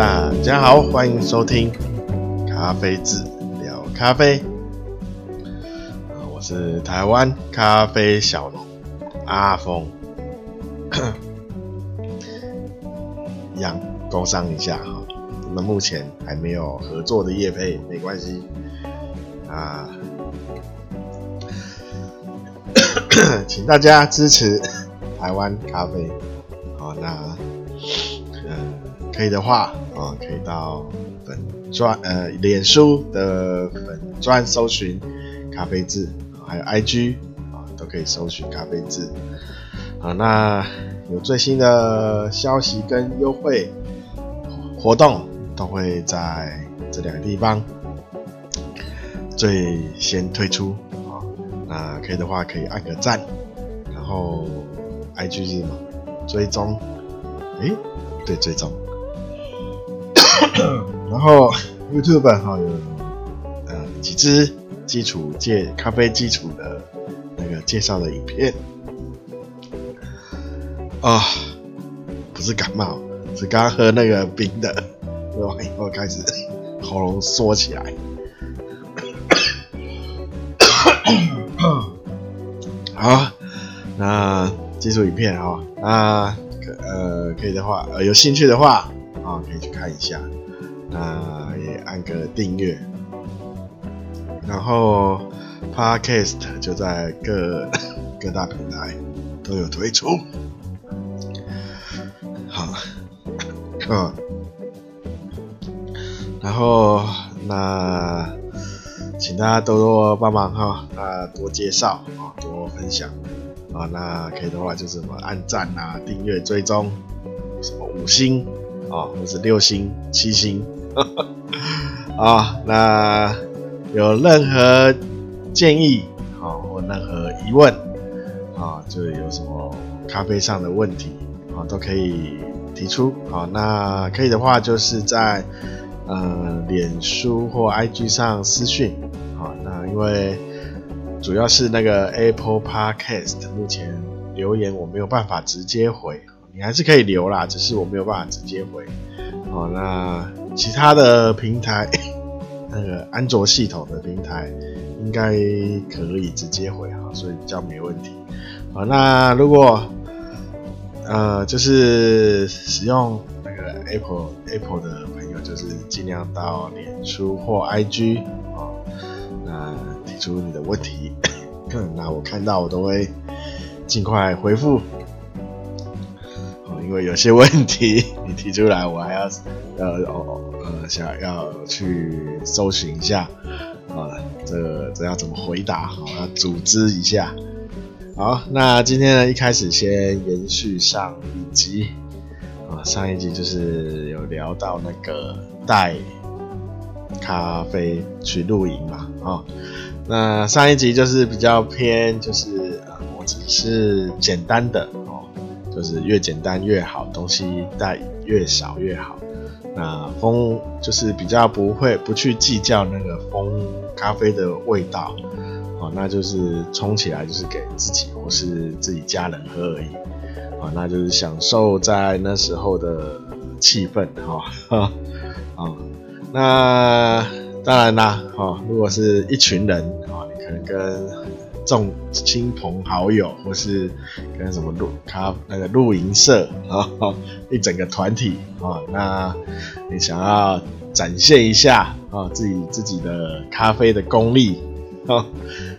大家好，欢迎收听咖啡志聊咖啡。我是台湾咖啡小农阿峰，一样工商一下哈。我们目前还没有合作的业配，没关系啊。请大家支持台湾咖啡。好，那。可以的话啊，可以到粉专呃脸书的粉专搜寻咖啡志，还有 IG 啊都可以搜寻咖啡志。好，那有最新的消息跟优惠活动都会在这两个地方最先推出啊。那可以的话可以按个赞，然后 IG 是什么？追踪？诶，对，追踪。然后 YouTube 哈有呃几支基础介咖啡基础的那个介绍的影片啊、哦，不是感冒，是刚喝那个冰的，喝完以后开始喉咙缩起来。好，那基础影片哈，那呃可以的话，呃有兴趣的话。啊、可以去看一下，那也按个订阅，然后 Podcast 就在各各大平台都有推出。好，嗯，然后那请大家多多帮忙哈，那多介绍啊，多分享啊，那可以的话就是什么按赞啊、订阅、追踪，什么五星。啊，或是六星、七星，啊，那有任何建议啊，或任何疑问啊，就是有什么咖啡上的问题啊，都可以提出。啊，那可以的话，就是在呃脸书或 IG 上私讯。啊，那因为主要是那个 Apple Podcast 目前留言我没有办法直接回。你还是可以留啦，只是我没有办法直接回。哦，那其他的平台，那个安卓系统的平台应该可以直接回哈，所以比较没问题。好，那如果呃就是使用那个 Apple Apple 的朋友，就是尽量到脸书或 IG 啊，那提出你的问题，那我看到我都会尽快回复。因为有些问题你提出来，我还要呃呃想要去搜寻一下啊，这这要怎么回答？好，要组织一下。好，那今天呢，一开始先延续上一集啊，上一集就是有聊到那个带咖啡去露营嘛啊，那上一集就是比较偏，就是呃，我只是简单的。就是越简单越好，东西带越少越好。那风就是比较不会不去计较那个风咖啡的味道，哦，那就是冲起来就是给自己或是自己家人喝而已，啊，那就是享受在那时候的气氛，哈，啊，那当然啦，哈，如果是一群人，啊，你可能跟。众亲朋好友，或是跟什么露咖那个露营社啊，一整个团体啊，那你想要展现一下啊自己自己的咖啡的功力啊，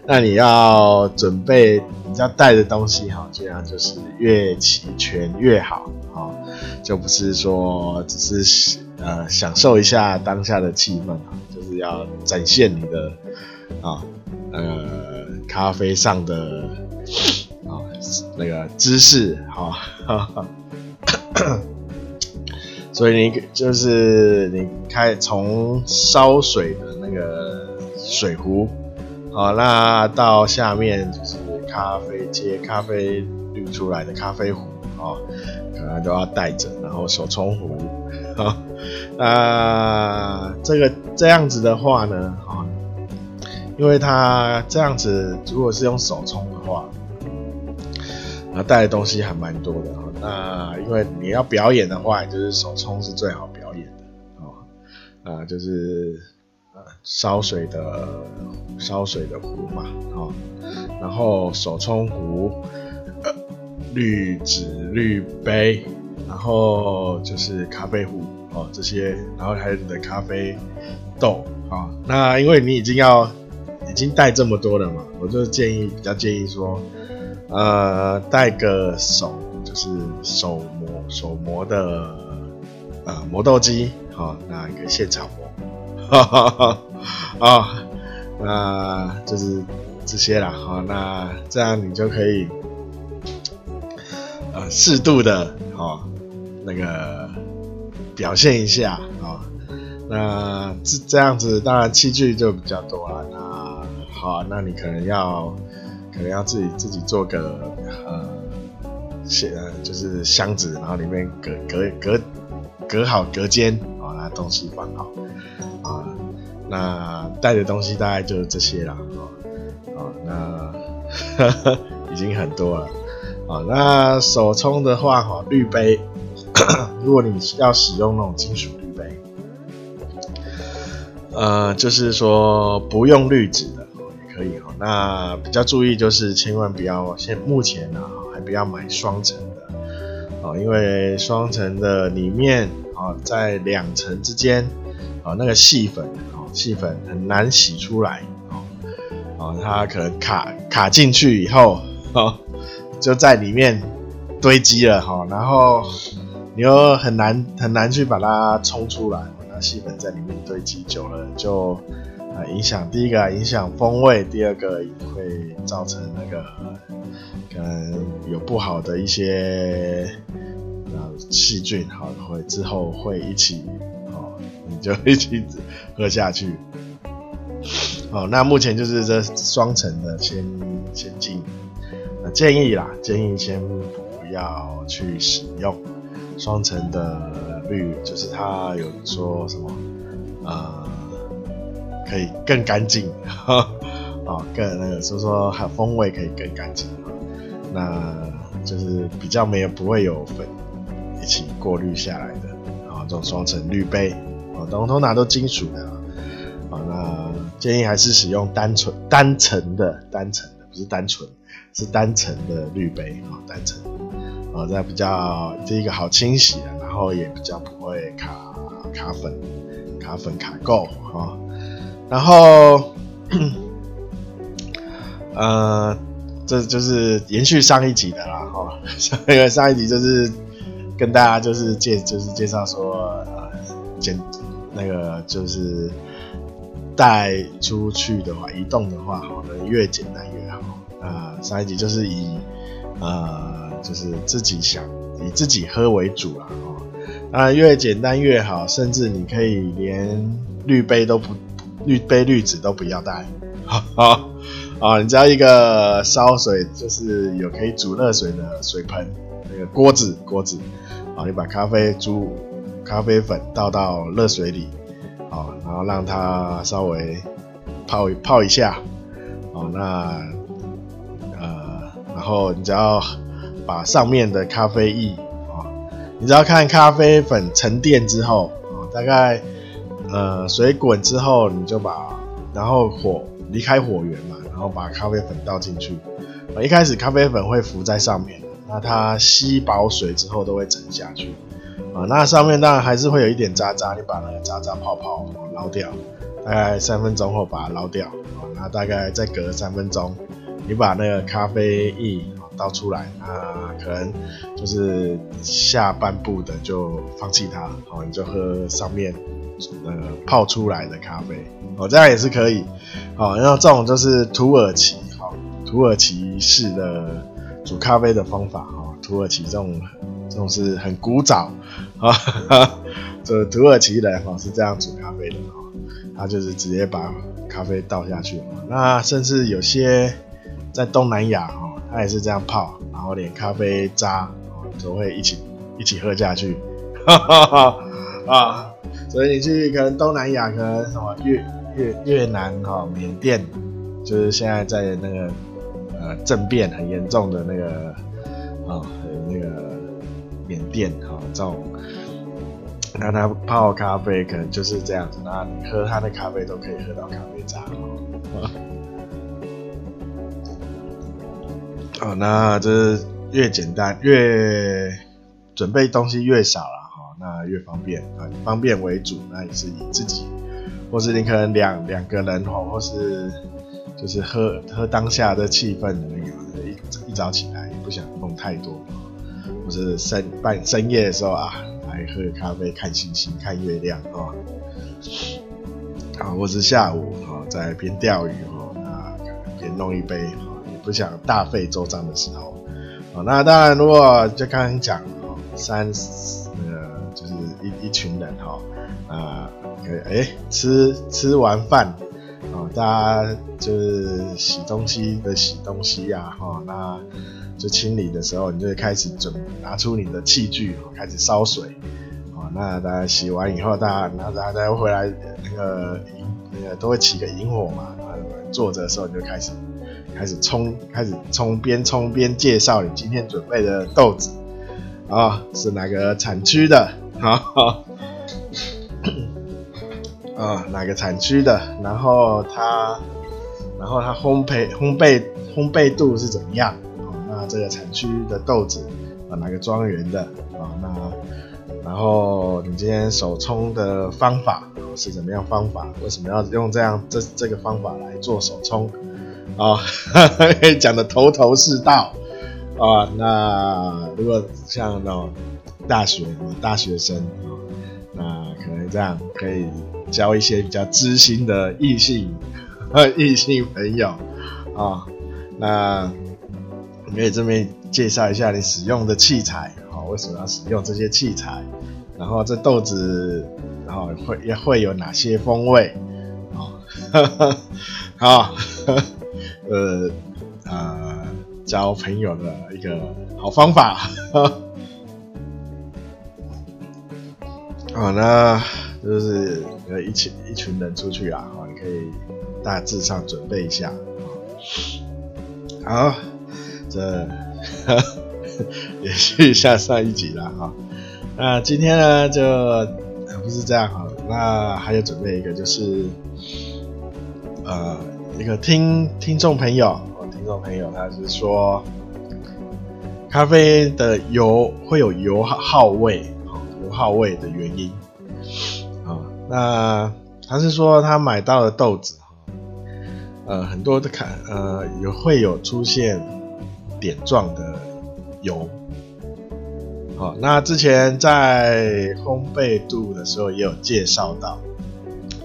那你要准备你要带的东西哈，这样就是越齐全越好啊，就不是说只是呃享受一下当下的气氛啊，就是要展现你的啊呃。咖啡上的啊、那个知识哈，哦、所以你就是你开从烧水的那个水壶，好、那到下面就是咖啡接咖啡滤出来的咖啡壶，哦，可能都要带着，然后手冲壶，啊、哦，那这个这样子的话呢，啊、因为它这样子，如果是用手冲的话，那带的东西还蛮多的。那因为你要表演的话，就是手冲是最好表演的哦。啊，就是烧水的烧水的壶嘛，哦，然后手冲壶、呃、滤纸滤杯，然后就是咖啡壶哦这些，然后还有你的咖啡豆啊、哦。那因为你已经要已经带这么多了嘛，我就建议比较建议说，呃，带个手就是手磨手磨的呃磨豆机。好，那一个现场磨，哈 哈哈，啊，那就是这些啦。好，那这样你就可以，呃，适度的，哦，那个表现一下，啊，那这这样子，当然器具就比较多了。那好，那你可能要，可能要自己自己做个，呃，些就是箱子，然后里面隔隔隔隔好隔间。把东西放好啊，那带的东西大概就是这些啦，啊，啊那呵 呵已经很多了啊。那手冲的话，哈，滤杯，如果你要使用那种金属滤杯，呃，就是说不用滤纸的。那比较注意就是千万不要，现目前呢还不要买双层的啊，因为双层的里面。啊，在两层之间，啊，那个细粉，啊，细粉很难洗出来，啊，啊，它可能卡卡进去以后，啊，就在里面堆积了，哈，然后你又很难很难去把它冲出来，那细粉在里面堆积久了，就啊影响第一个影响风味，第二个也会造成那个可能有不好的一些呃。细菌好会之后会一起哦，你就一起喝下去。哦，那目前就是这双层的先先进，那建议啦，建议先不要去使用双层的滤，就是它有说什么呃可以更干净，啊、哦、更那个，所以说它风味可以更干净，那就是比较没有不会有粉。一起过滤下来的，啊，这种双层滤杯，啊，通通拿都金属的，啊，那建议还是使用单纯单层的单层的，不是单纯，是单层的滤杯，啊，单层，啊，这样比较第一个好清洗的，然后也比较不会卡卡粉，卡粉卡垢，啊，然后，呃，这就是延续上一集的啦，哈，因为上一集就是。跟大家就是介就是介绍说，呃，简那个就是带出去的话，移动的话，好，能越简单越好。啊、呃，上一集就是以呃，就是自己想以自己喝为主啦，哦，那越简单越好，甚至你可以连滤杯都不滤杯滤纸都不要带，哈哈，啊，你只要一个烧水，就是有可以煮热水的水盆，那个锅子锅子。啊，你把咖啡煮咖啡粉倒到热水里，啊，然后让它稍微泡一泡一下，啊，那呃，然后你只要把上面的咖啡液，啊，你只要看咖啡粉沉淀之后，啊，大概呃水滚之后，你就把然后火离开火源嘛，然后把咖啡粉倒进去，啊，一开始咖啡粉会浮在上面。那它吸饱水之后都会沉下去，啊，那上面当然还是会有一点渣渣，你把那个渣渣泡泡捞掉，大概三分钟后把它捞掉，啊，那大概再隔三分钟，你把那个咖啡液倒出来，那可能就是下半部的就放弃它，好，你就喝上面呃泡出来的咖啡，哦，这样也是可以，好，然后这种就是土耳其，好，土耳其式的。煮咖啡的方法哈，土耳其这种这种是很古早啊，这土耳其人哈是这样煮咖啡的哈，他就是直接把咖啡倒下去，那甚至有些在东南亚哈，他也是这样泡，然后连咖啡渣都会一起一起喝下去，哈哈哈啊，所以你去可能东南亚，可能什么越越越南哈、缅甸，就是现在在那个。呃，政变很严重的那个啊、哦，那个缅甸哈、哦，这种那他泡咖啡可能就是这样子，那你喝他的咖啡都可以喝到咖啡渣哦。哦，那这是越简单越准备东西越少了那越方便啊，方便为主，那也是以自己，或是你可能两两个人哦，或是就是喝喝当下的气氛的那个，一一早起来也不想弄太多，或是深半深夜的时候啊。来喝咖啡，看星星，看月亮哦。好，或是下午哦，在边钓鱼哦，那边弄一杯哦，也不想大费周章的时候。哦，那当然，如果就刚刚讲哦，三一一群人哈啊，可以哎吃吃完饭哦，大家就是洗东西的洗东西呀哈，那。就清理的时候，你就会开始准拿出你的器具，开始烧水，啊，那大家洗完以后，大家然后大家回来，那个营那个都会起个萤火嘛，然后坐着的时候你就开始开始冲，开始冲边冲边介绍你今天准备的豆子，啊，是哪个产区的，好，啊，哪个产区的，然后它，然后它烘焙烘焙烘焙度是怎么样？啊那这个产区的豆子啊，哪个庄园的啊？那然后你今天手冲的方法是怎么样方法？为什么要用这样这这个方法来做手冲啊？讲的头头是道啊。那如果像那种大学大学生，那可能这样可以交一些比较知心的异性异性朋友啊。那你可以这边介绍一下你使用的器材，好，为什么要使用这些器材？然后这豆子，然后会也会有哪些风味？啊 好，呃 呃，交朋友的一个好方法。好，那就是呃一群一群人出去啊，好，你可以大致上准备一下，好。这延续一下上一集了哈，那今天呢就不是这样哈，那还有准备一个就是呃一个听听众朋友，听众朋友他是说咖啡的油会有油耗味，号位的原因。啊，那他是说他买到的豆子哈呃很多的看呃有会有出现。点状的油，好，那之前在烘焙度的时候也有介绍到，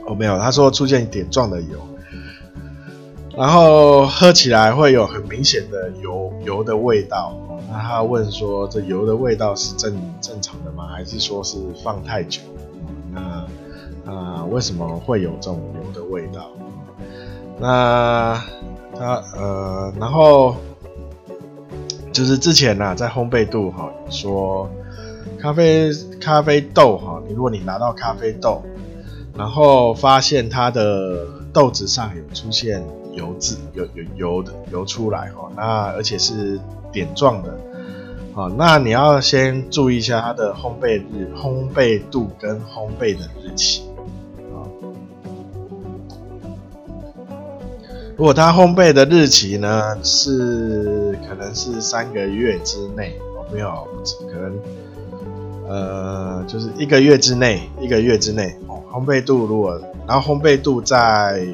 哦，没有，他说出现点状的油，然后喝起来会有很明显的油油的味道，那他问说这油的味道是正正常的吗？还是说是放太久？那啊，为什么会有这种油的味道？那他呃，然后。就是之前呢、啊，在烘焙度哈说，咖啡咖啡豆哈，如果你拿到咖啡豆，然后发现它的豆子上有出现油渍，有有油的油出来哈，那而且是点状的，啊，那你要先注意一下它的烘焙日、烘焙度跟烘焙的日期。如果它烘焙的日期呢是可能是三个月之内，哦，没有，可能呃就是一个月之内，一个月之内哦，烘焙度如果然后烘焙度在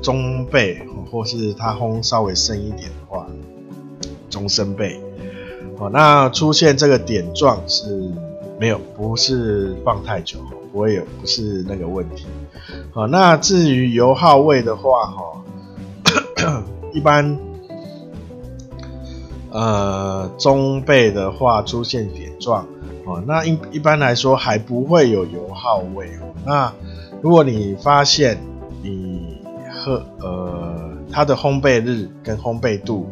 中焙，或是它烘稍微深一点的话，中深焙，哦，那出现这个点状是没有，不是放太久，不会有，不是那个问题，好，那至于油耗味的话，哈。一般，呃，中焙的话出现点状哦，那一一般来说还不会有油耗味。那如果你发现你喝呃它的烘焙日跟烘焙度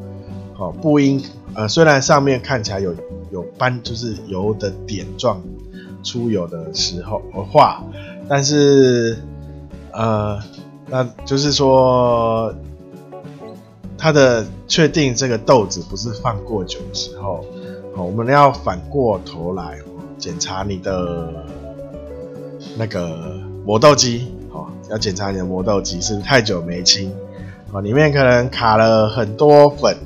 哦不应呃虽然上面看起来有有斑就是油的点状出油的时候的话，但是呃那就是说。它的确定这个豆子不是放过久的时候，我们要反过头来检查你的那个磨豆机哦，要检查你的磨豆机是不是太久没清哦，里面可能卡了很多粉，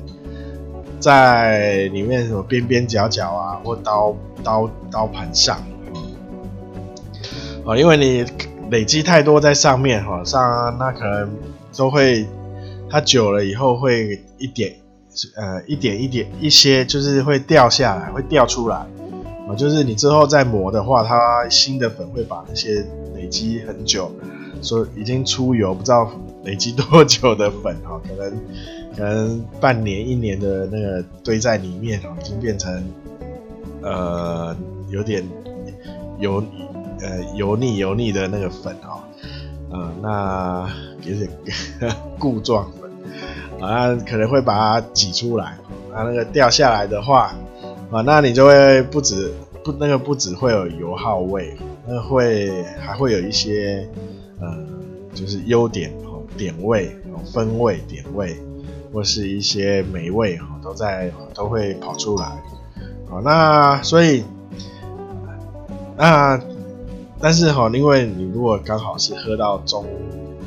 在里面什么边边角角啊，或刀刀刀盘上啊，因为你累积太多在上面哈，上那可能都会，它久了以后会一点呃一点一点一些就是会掉下来，会掉出来。啊就是你之后再磨的话，它新的粉会把那些累积很久，说已经出油不知道累积多久的粉哈，可能可能半年一年的那个堆在里面已经变成呃有点油呃油腻油腻的那个粉哦，呃那有点 固状粉啊，可能会把它挤出来，啊那个掉下来的话。啊，那你就会不止不那个不只会有油耗味，那会还会有一些呃，就是优点哦，点味哦，风味点味，或是一些霉味哈，都在都会跑出来。好，那所以那但是哈，因为你如果刚好是喝到中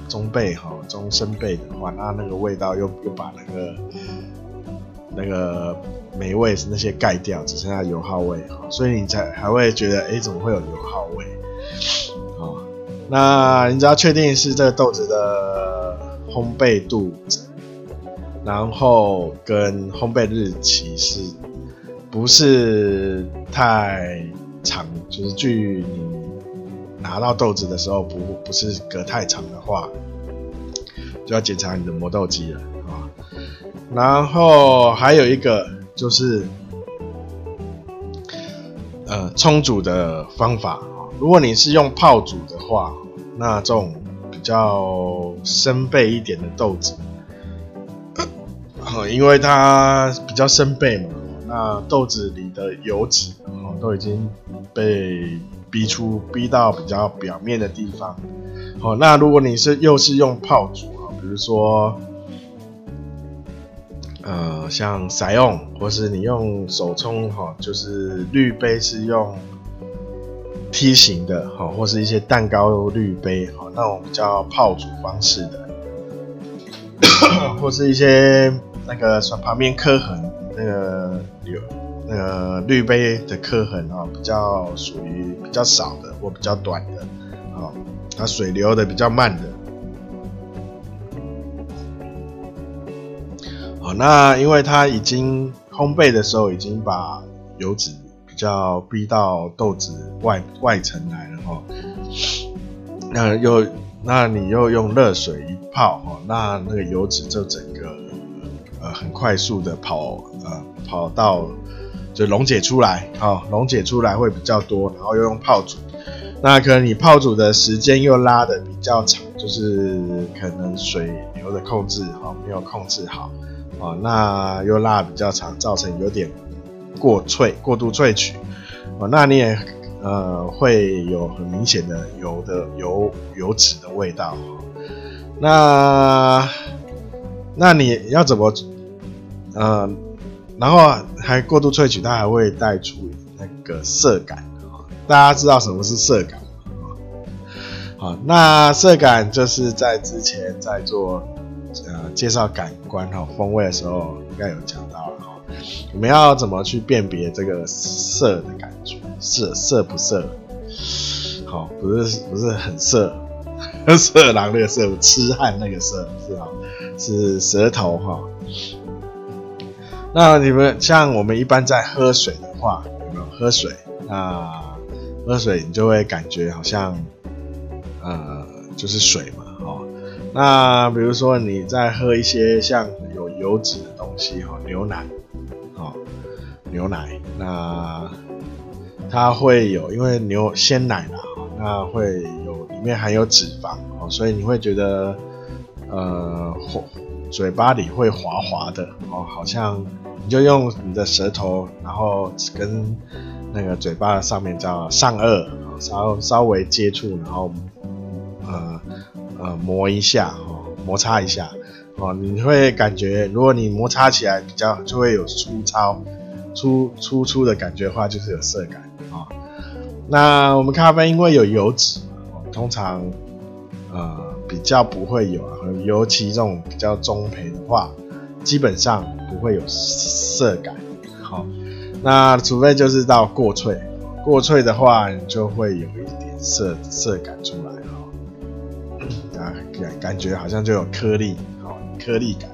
中焙哈中深焙的话，那那个味道又又把那个那个。霉味是那些盖掉，只剩下油耗味哈，所以你才还会觉得，哎、怎么会有油耗味？哦，那你只要确定是这个豆子的烘焙度，然后跟烘焙日期是不是太长，就是距你拿到豆子的时候不不是隔太长的话，就要检查你的磨豆机了啊、然后还有一个。就是，呃，冲煮的方法啊。如果你是用泡煮的话，那这种比较生焙一点的豆子，呃，因为它比较生背嘛，那豆子里的油脂哦都已经被逼出，逼到比较表面的地方。好，那如果你是又是用泡煮啊，比如说。呃，像采用，或是你用手冲哈，就是滤杯是用梯形的哈，或是一些蛋糕滤杯哈，那种叫泡煮方式的，或是一些那个旁边刻痕那个有那个滤杯的刻痕啊，比较属于比较少的或比较短的啊，它水流的比较慢的。好那因为它已经烘焙的时候已经把油脂比较逼到豆子外外层来了哈，那又那你又用热水一泡哈，那那个油脂就整个呃很快速的跑呃跑到就溶解出来啊，溶解出来会比较多，然后又用泡煮，那可能你泡煮的时间又拉的比较长，就是可能水流的控制哈没有控制好。哦，那又拉比较长，造成有点过萃、过度萃取。哦，那你也呃会有很明显的油的油油脂的味道。那那你要怎么呃，然后还过度萃取，它还会带出那个涩感。大家知道什么是涩感吗？好，那涩感就是在之前在做。呃，介绍感官哈风味的时候，应该有讲到了。我们要怎么去辨别这个涩的感觉？涩涩不涩？好，不是不是很涩，色狼那个涩，痴汉那个涩是哈，是舌头哈。那你们像我们一般在喝水的话，有没有喝水？那喝水你就会感觉好像呃，就是水嘛。那比如说你在喝一些像有油脂的东西哈，牛奶，好，牛奶，那它会有，因为牛鲜奶啦，那会有里面含有脂肪哦，所以你会觉得呃，嘴巴里会滑滑的哦，好像你就用你的舌头，然后跟那个嘴巴上面叫上颚，稍稍微接触，然后呃。呃，磨一下哦，摩擦一下哦，你会感觉，如果你摩擦起来比较就会有粗糙、粗粗粗的感觉的话，就是有涩感啊、哦。那我们咖啡因为有油脂，通常呃比较不会有啊，尤其这种比较中培的话，基本上不会有涩感。好，那除非就是到过脆，过脆的话，你就会有一点涩涩感出来哈，啊感感觉好像就有颗粒，好颗粒感。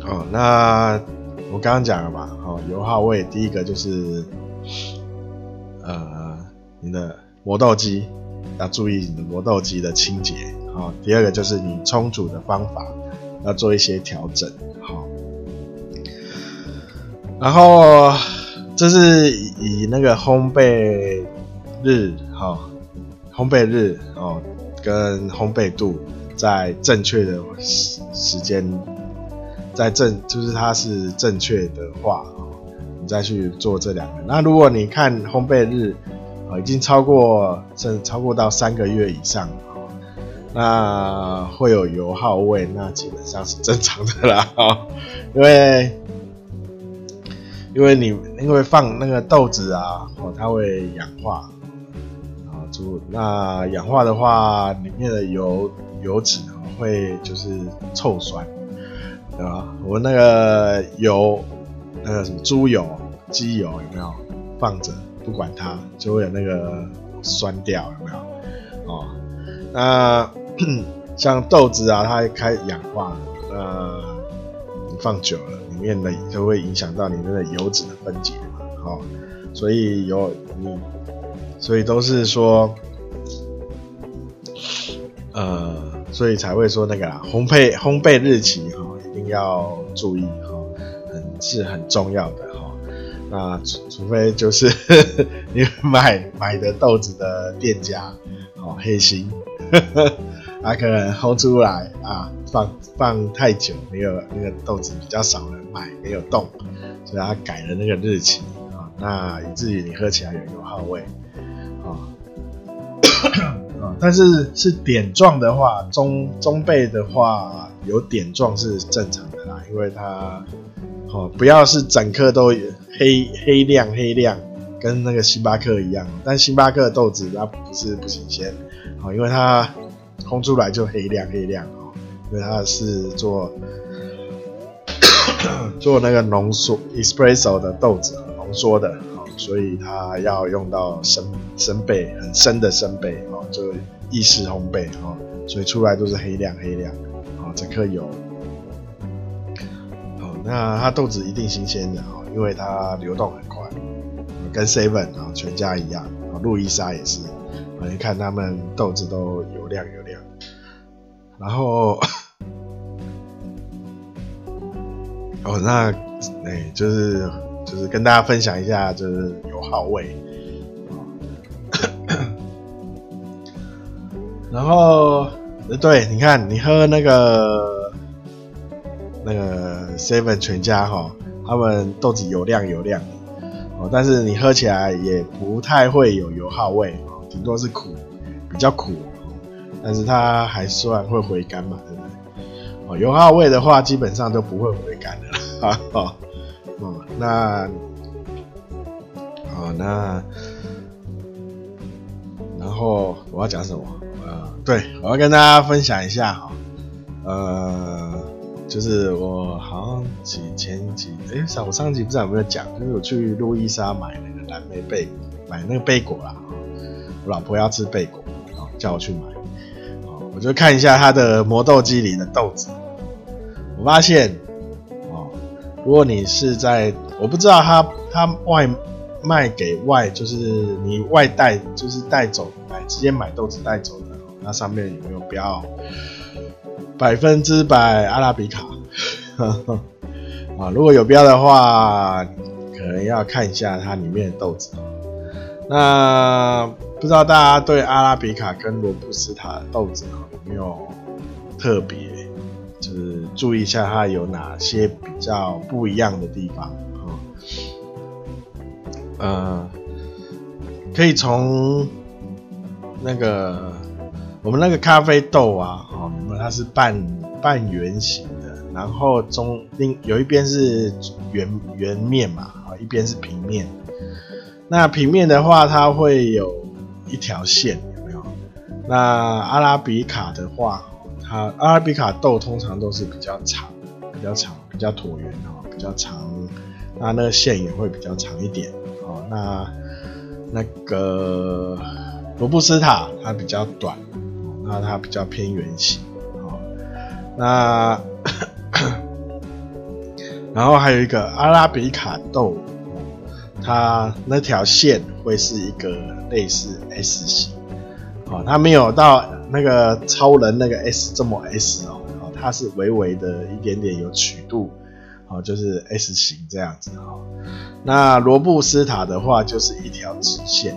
好，那我刚刚讲了嘛，好油耗味，第一个就是。呃，你的磨豆机要注意你的磨豆机的清洁，好。第二个就是你冲煮的方法要做一些调整，好。然后这是以那个烘焙日，哈，烘焙日哦，跟烘焙度在正确的时时间，在正就是它是正确的话。你再去做这两个。那如果你看烘焙日啊，已经超过甚至超过到三个月以上，那会有油耗味，那基本上是正常的啦。因为因为你因为放那个豆子啊，哦，它会氧化啊，就那氧化的话，里面的油油脂会就是臭酸，对吧？我那个油。那个什么猪油、鸡油有没有放着不管它，就会有那个酸掉有没有？哦，那像豆子啊，它开氧化，呃，你放久了，里面的就会影响到里面的油脂的分解嘛，哦，所以有你，所以都是说，呃，所以才会说那个啦，烘焙烘焙日期哈、哦，一定要注意哈，很。是很重要的那除除非就是呵 呵你买买的豆子的店家哦黑心，他可能烘出来啊放放太久，没有那个豆子比较少人买，没有动，所以他改了那个日期啊，那以至于你喝起来有油耗味啊，但是是点状的话，中中焙的话有点状是正常因为它。哦，不要是整颗都黑黑亮黑亮，跟那个星巴克一样。但星巴克的豆子它不是不新鲜，哦，因为它烘出来就黑亮黑亮哦，因为它是做 做那个浓缩 espresso 的豆子浓缩的，哦，所以它要用到深深焙很深的深焙哦，就意式烘焙哦，所以出来都是黑亮黑亮，哦，整颗有。那它豆子一定新鲜的哦，因为它流动很快，跟 Seven 啊全家一样啊，路易莎也是，你看他们豆子都油亮油亮，然后哦那哎就是就是跟大家分享一下就是油耗味，然后对，你看你喝那个。那个 Seven 全家哈，他们豆子油亮油亮哦，但是你喝起来也不太会有油耗味哦，顶多是苦，比较苦，但是它还算会回甘嘛，对不对？哦，油耗味的话，基本上都不会回甘的啦，哦，哦，那，哦，那，然后我要讲什么？呃，对，我要跟大家分享一下哈，呃。就是我好像几前几哎，上、我上集不知道有没有讲，就是我去路易莎买那个蓝莓贝，买那个贝果啦。我老婆要吃贝果，叫我去买。好我就看一下它的磨豆机里的豆子，我发现哦，如果你是在我不知道他他外卖给外，就是你外带，就是带走买直接买豆子带走的，那上面有没有标？百分之百阿拉比卡，啊，如果有标的话，可能要看一下它里面的豆子。那不知道大家对阿拉比卡跟罗布斯塔豆子有没有特别，就是注意一下它有哪些比较不一样的地方啊？呃，可以从那个。我们那个咖啡豆啊，哦，它是半半圆形的，然后中另有一边是圆圆面嘛，啊，一边是平面。那平面的话，它会有一条线，有没有？那阿拉比卡的话，它阿拉比卡豆通常都是比较长，比较长，比较椭圆哦，比较长。那那个线也会比较长一点哦。那那个罗布斯塔它比较短，那它比较偏圆形哦。那 然后还有一个阿拉比卡豆，它那条线会是一个类似 S 型，哦，它没有到那个超人那个 S 这么 S 哦，它是微微的一点点有曲度，哦，就是 S 型这样子哦。那罗布斯塔的话就是一条直线，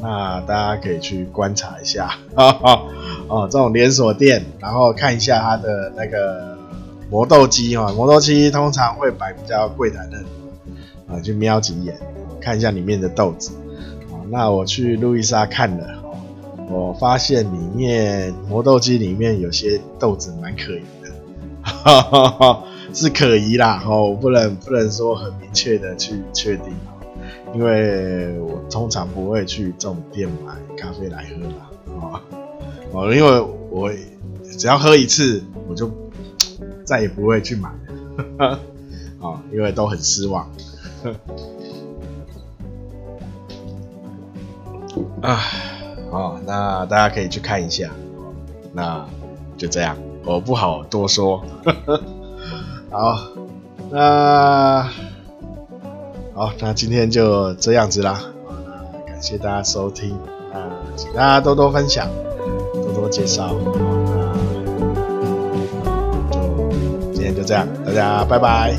那大家可以去观察一下，哦，哦，这种连锁店，然后看一下它的那个。磨豆机哈，磨豆机通常会摆比较柜台那里啊，去瞄几眼，看一下里面的豆子。那我去路易莎看了，我发现里面磨豆机里面有些豆子蛮可疑的，是可疑啦，哦不能不能说很明确的去确定，因为我通常不会去这种店买咖啡来喝啦，哦，因为我只要喝一次我就。再也不会去买了，啊，因为都很失望。啊，好，那大家可以去看一下。那就这样，我不好多说。好，那好，那今天就这样子啦。感谢大家收听，那请大家多多分享，多多介绍。那就今天就这样，大家拜拜。